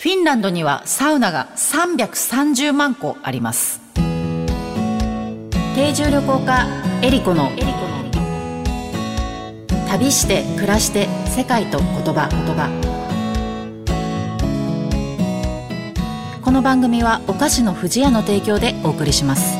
フィンランドにはサウナが330万個あります。定住旅行家エリコの旅して暮らして世界と言葉言葉。この番組はお菓子の不二家の提供でお送りします。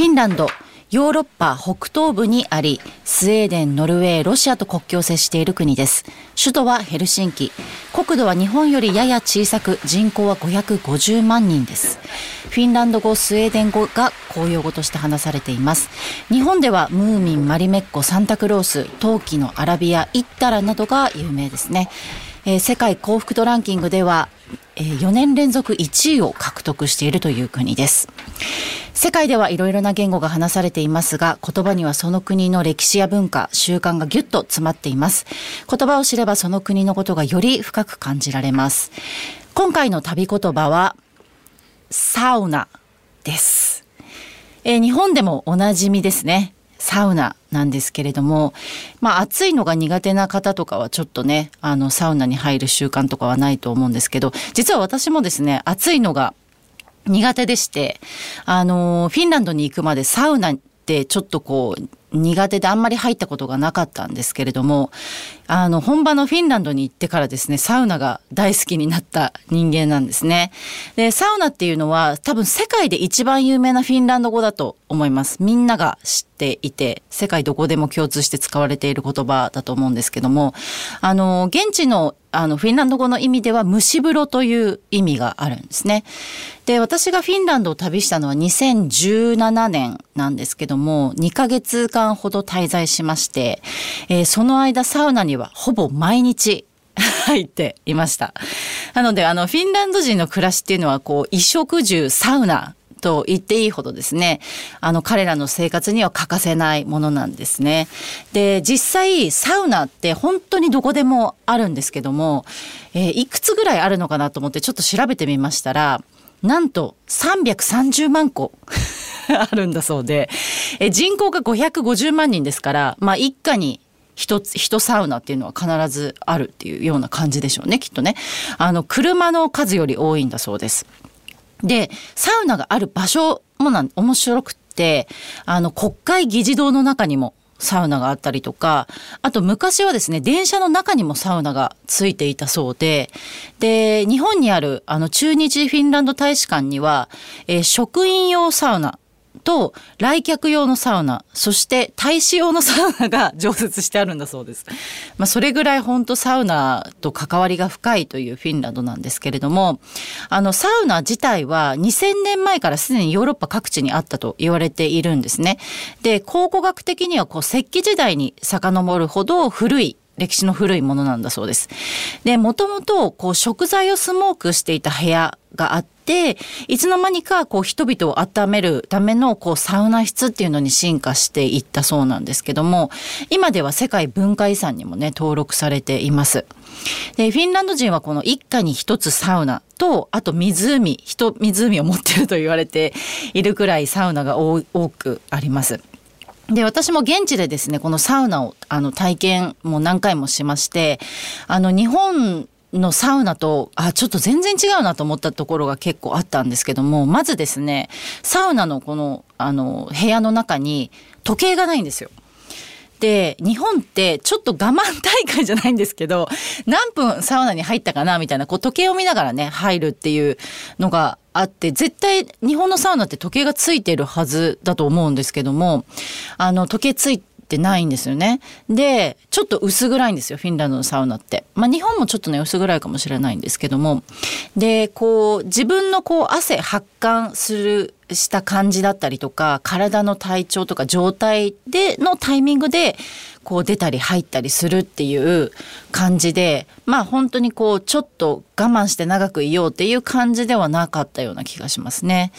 フィンランド、ヨーロッパ北東部にあり、スウェーデン、ノルウェー、ロシアと国境を接している国です。首都はヘルシンキ。国土は日本よりやや小さく、人口は550万人です。フィンランド語、スウェーデン語が公用語として話されています。日本ではムーミン、マリメッコ、サンタクロース、陶器のアラビア、イッタラなどが有名ですね。えー、世界幸福度ランキングでは、えー、4年連続1位を獲得しているという国です。世界ではいろいろな言語が話されていますが、言葉にはその国の歴史や文化、習慣がぎゅっと詰まっています。言葉を知ればその国のことがより深く感じられます。今回の旅言葉は、サウナです。えー、日本でもおなじみですね。サウナなんですけれども、まあ暑いのが苦手な方とかはちょっとね、あのサウナに入る習慣とかはないと思うんですけど、実は私もですね、暑いのが苦手でして、あの、フィンランドに行くまでサウナってちょっとこう、苦手であんまり入ったことがなかったんですけれども、あの、本場のフィンランドに行ってからですね、サウナが大好きになった人間なんですね。で、サウナっていうのは多分世界で一番有名なフィンランド語だと思います。みんなが知っていて、世界どこでも共通して使われている言葉だと思うんですけども、あの、現地のあの、フィンランド語の意味では蒸し風呂という意味があるんですね。で、私がフィンランドを旅したのは2017年なんですけども、2ヶ月間ほど滞在しまして、えー、その間サウナにはほぼ毎日 入っていました。なので、あの、フィンランド人の暮らしっていうのは、こう、衣食住、サウナと言っていいほどですね、あの彼らの生活には欠かせないものなんですね。で、実際サウナって本当にどこでもあるんですけども、えー、いくつぐらいあるのかなと思ってちょっと調べてみましたら、なんと330万個あるんだそうで、え人口が550万人ですから、まあ一家に一つ、一サウナっていうのは必ずあるっていうような感じでしょうね、きっとね。あの、車の数より多いんだそうです。で、サウナがある場所もな面白くって、あの、国会議事堂の中にもサウナがあったりとか、あと昔はですね、電車の中にもサウナがついていたそうで、で、日本にあるあの中日フィンランド大使館には、えー、職員用サウナと来客用のサウナそして大使用のサウナが常設してあるんだそうです。まあ、それぐらい本当サウナと関わりが深いというフィンランドなんですけれどもあのサウナ自体は2000年前からすでにヨーロッパ各地にあったと言われているんですね。で考古学的にはこう石器時代に遡るほど古い歴史の古いものなんだそうです。で、もともとこう食材をスモークしていた部屋があって、いつの間にかこう人々を温めるためのこうサウナ室っていうのに進化していったそうなんですけども、今では世界文化遺産にもね、登録されています。で、フィンランド人はこの一家に一つサウナと、あと湖、人、湖を持ってると言われているくらいサウナが多くあります。で、私も現地でですね、このサウナをあの体験も何回もしまして、あの日本のサウナと、あ、ちょっと全然違うなと思ったところが結構あったんですけども、まずですね、サウナのこの、あの、部屋の中に時計がないんですよ。で、日本ってちょっと我慢大会じゃないんですけど、何分サウナに入ったかなみたいな、こう時計を見ながらね、入るっていうのがあって、絶対日本のサウナって時計がついてるはずだと思うんですけども、あの、時計ついってないんですよね。で、ちょっと薄暗いんですよ、フィンランドのサウナって。まあ日本もちょっとね、薄暗いかもしれないんですけども。で、こう、自分のこう、汗発汗するした感じだったりとか体の体調とか状態でのタイミングでこう出たり入ったりするっていう感じでまあ本当にこうちょっと我慢して長くいようっていう感じではなかったような気がしますね。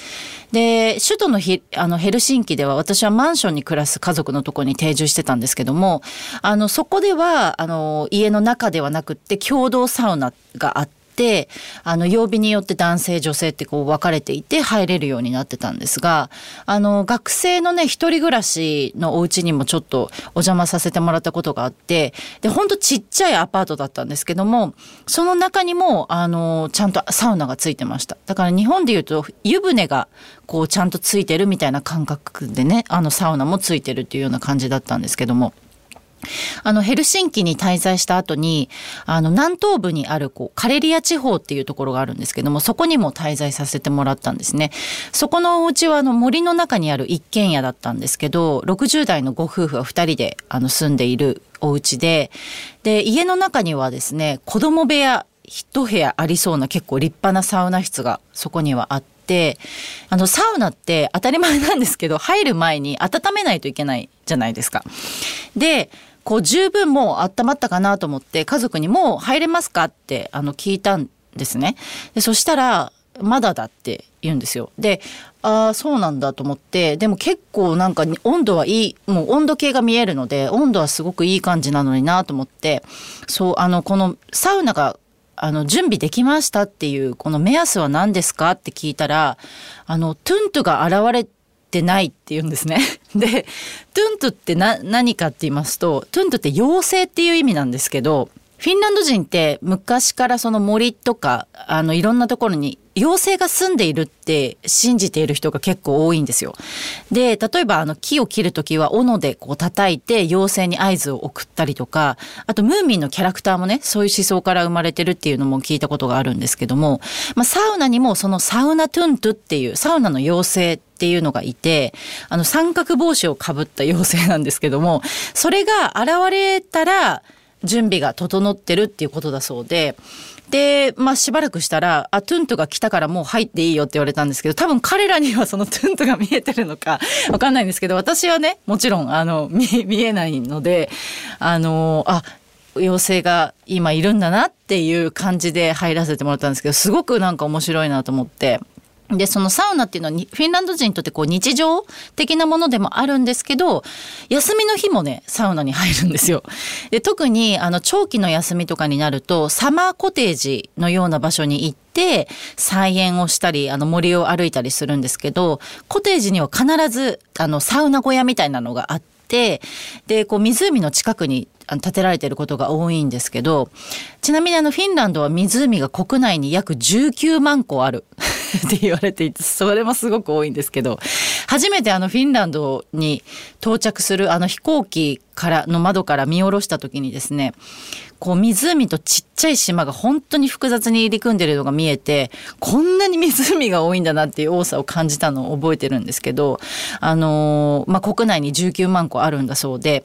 で首都のヒあのヘルシンキでは私はマンションに暮らす家族のとこに定住してたんですけどもあのそこではあの家の中ではなくって共同サウナがあって。てあの曜日によって男性女性ってこう分かれていて入れるようになってたんですがあの学生のね一人暮らしのお家にもちょっとお邪魔させてもらったことがあってでほんとちっちゃいアパートだったんですけどもその中にもあのちゃんとサウナがついてましただから日本でいうと湯船がこうちゃんとついてるみたいな感覚でねあのサウナもついてるっていうような感じだったんですけども。あのヘルシンキに滞在した後にあの南東部にあるこうカレリア地方っていうところがあるんですけどもそこにも滞在させてもらったんですねそこのお家はあの森の中にある一軒家だったんですけど60代のご夫婦は2人であの住んでいるお家でで家の中にはですね子供部屋一部屋ありそうな結構立派なサウナ室がそこにはあってあのサウナって当たり前なんですけど入る前に温めないといけないじゃないですか。でこう十分もう温まったかなと思って家族にもう入れますかってあの聞いたんですね。でそしたらまだだって言うんですよ。でああそうなんだと思ってでも結構なんか温度はいいもう温度計が見えるので温度はすごくいい感じなのになと思ってそうあのこのサウナがあの準備できましたっていうこの目安は何ですかって聞いたらあのトゥントゥが現れててないって言うんですね。で、トゥントゥって何かって言いますと、トゥントゥって妖精っていう意味なんですけど、フィンランド人って昔からその森とか、あのいろんなところに妖精が住んでいるって信じている人が結構多いんですよ。で、例えばあの木を切る時は斧でこう叩いて妖精に合図を送ったりとか、あとムーミンのキャラクターもね、そういう思想から生まれてるっていうのも聞いたことがあるんですけども、まあサウナにもそのサウナトゥントゥっていうサウナの妖精っていうのがいて、あの三角帽子をかぶった妖精なんですけども、それが現れたら、準備が整ってるっていうことだそうで、で、まあしばらくしたら、あ、トゥントが来たからもう入っていいよって言われたんですけど、多分彼らにはそのトゥントが見えてるのかわかんないんですけど、私はね、もちろん、あの、見、見えないので、あの、あ、妖精が今いるんだなっていう感じで入らせてもらったんですけど、すごくなんか面白いなと思って、で、そのサウナっていうのはフィンランド人にとってこう日常的なものでもあるんですけど、休みの日もね、サウナに入るんですよ。で、特にあの長期の休みとかになると、サマーコテージのような場所に行って、菜園をしたり、あの森を歩いたりするんですけど、コテージには必ずあのサウナ小屋みたいなのがあって、で、こう湖の近くに建てられてることが多いんですけど、ちなみにあのフィンランドは湖が国内に約19万個ある。って言われていてそれもすごく多いんですけど初めてあのフィンランドに到着するあの飛行機からの窓から見下ろした時にですねこう湖とちっちゃい島が本当に複雑に入り組んでるのが見えてこんなに湖が多いんだなっていう多さを感じたのを覚えてるんですけどあの、まあ、国内に19万個あるんだそうで。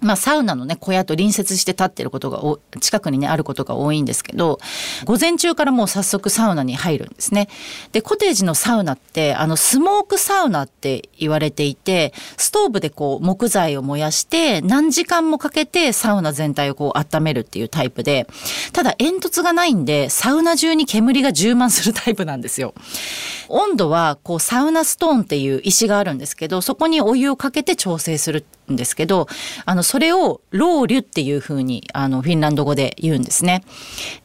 まあ、サウナのね、小屋と隣接して立ってることがお、近くにね、あることが多いんですけど、午前中からもう早速サウナに入るんですね。で、コテージのサウナって、あの、スモークサウナって言われていて、ストーブでこう、木材を燃やして、何時間もかけてサウナ全体をこう、温めるっていうタイプで、ただ煙突がないんで、サウナ中に煙が充満するタイプなんですよ。温度は、こう、サウナストーンっていう石があるんですけど、そこにお湯をかけて調整するんですけど、あの、それをロウリュっていうふうに、あの、フィンランド語で言うんですね。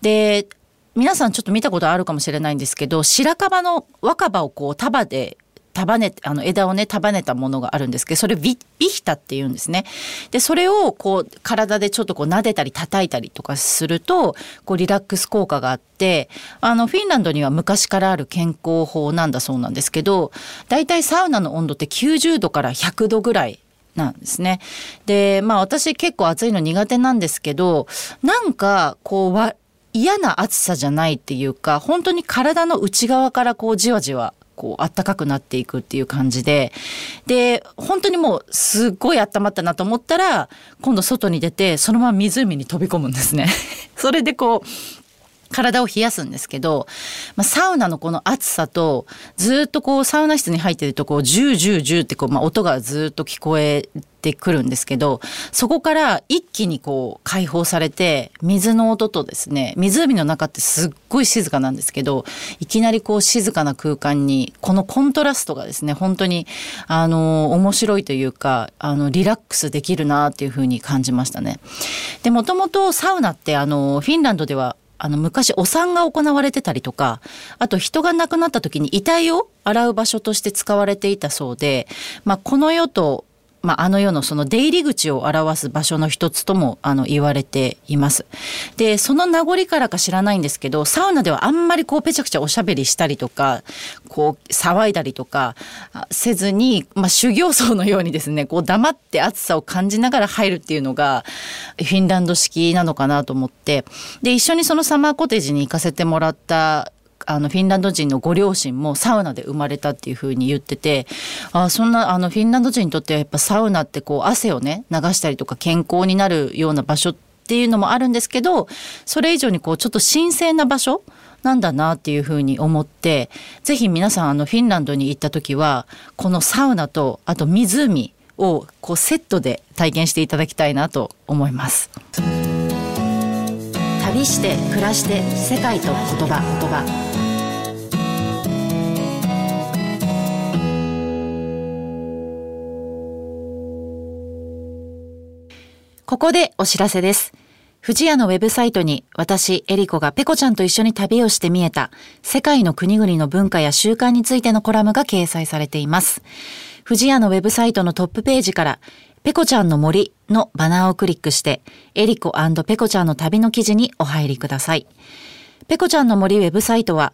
で、皆さんちょっと見たことあるかもしれないんですけど、白樺の若葉をこう束で束ねあの枝をね束ねたものがあるんですけどそれビビヒタって言うんですね。でそれをこう体でちょっとこう撫でたり叩いたりとかするとこうリラックス効果があってあのフィンランドには昔からある健康法なんだそうなんですけどだいたいサウナの温度って90度から100度ぐらいなんですね。で、まあ私結構暑いの苦手なんですけど、なんかこうわ嫌な暑さじゃないっていうか、本当に体の内側からこうじわじわこう、暖かくなっていくっていう感じで、で、本当にもう、すっごい温まったなと思ったら、今度外に出て、そのまま湖に飛び込むんですね。それでこう、体を冷やすんですけど、まあ、サウナのこの暑さとずっとこうサウナ室に入ってるとこうジュージュージューってこう、まあ、音がずっと聞こえてくるんですけどそこから一気にこう解放されて水の音とですね湖の中ってすっごい静かなんですけどいきなりこう静かな空間にこのコントラストがですね本当にあの面白いというかあのリラックスできるなっていうふうに感じましたね。でもともとサウナってあのフィンランドではあの昔お産が行われてたりとかあと人が亡くなった時に遺体を洗う場所として使われていたそうで、まあ、この世とまあ、あの世のその出入り口を表す場所の一つともあの言われています。で、その名残からか知らないんですけど、サウナではあんまりこうぺちゃくちゃおしゃべりしたりとか、こう騒いだりとかせずに、まあ、修行僧のようにですね、こう黙って暑さを感じながら入るっていうのがフィンランド式なのかなと思って、で、一緒にそのサマーコテージに行かせてもらったあのフィンランド人のご両親もサウナで生まれたっていうふうに言っててあそんなあのフィンランド人にとってはやっぱサウナってこう汗をね流したりとか健康になるような場所っていうのもあるんですけどそれ以上にこうちょっと神聖な場所なんだなっていうふうに思ってぜひ皆さんあのフィンランドに行った時はこのサウナとあと湖をこうセットで体験していただきたいなと思います。旅して暮らして世界と言葉言葉ここでお知らせです。富士屋のウェブサイトに私、エリコがペコちゃんと一緒に旅をして見えた世界の国々の文化や習慣についてのコラムが掲載されています。富士屋のウェブサイトのトップページからペコちゃんの森のバナーをクリックしてエリコペコちゃんの旅の記事にお入りください。ペコちゃんの森ウェブサイトは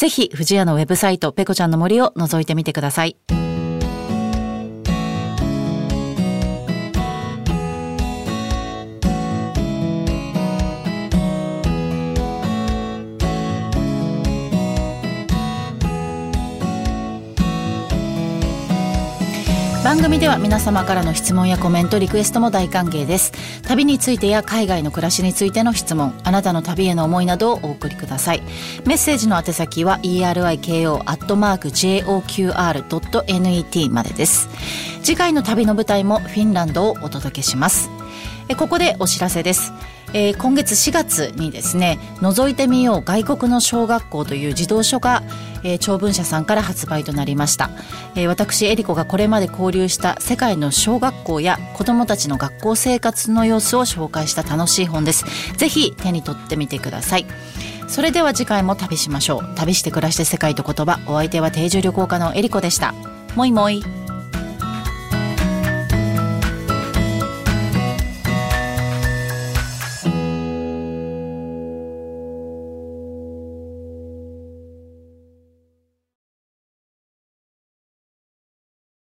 ぜひ、藤屋のウェブサイト、ペコちゃんの森を覗いてみてください。皆様からの質問やコメントリクエストも大歓迎です。旅についてや海外の暮らしについての質問あなたの旅への思いなどをお送りください。メッセージの宛先は eriko.joqr.net までです。次回の旅の舞台もフィンランドをお届けします。ここでお知らせです。えー、今月4月にですね「覗いてみよう外国の小学校」という児童書が、えー、長文社さんから発売となりました、えー、私エリコがこれまで交流した世界の小学校や子どもたちの学校生活の様子を紹介した楽しい本です。ぜひ手に取ってみてください。それでは次回も旅しましょう。旅して暮らして世界と言葉。お相手は定住旅行家のエリコでした。もいもい。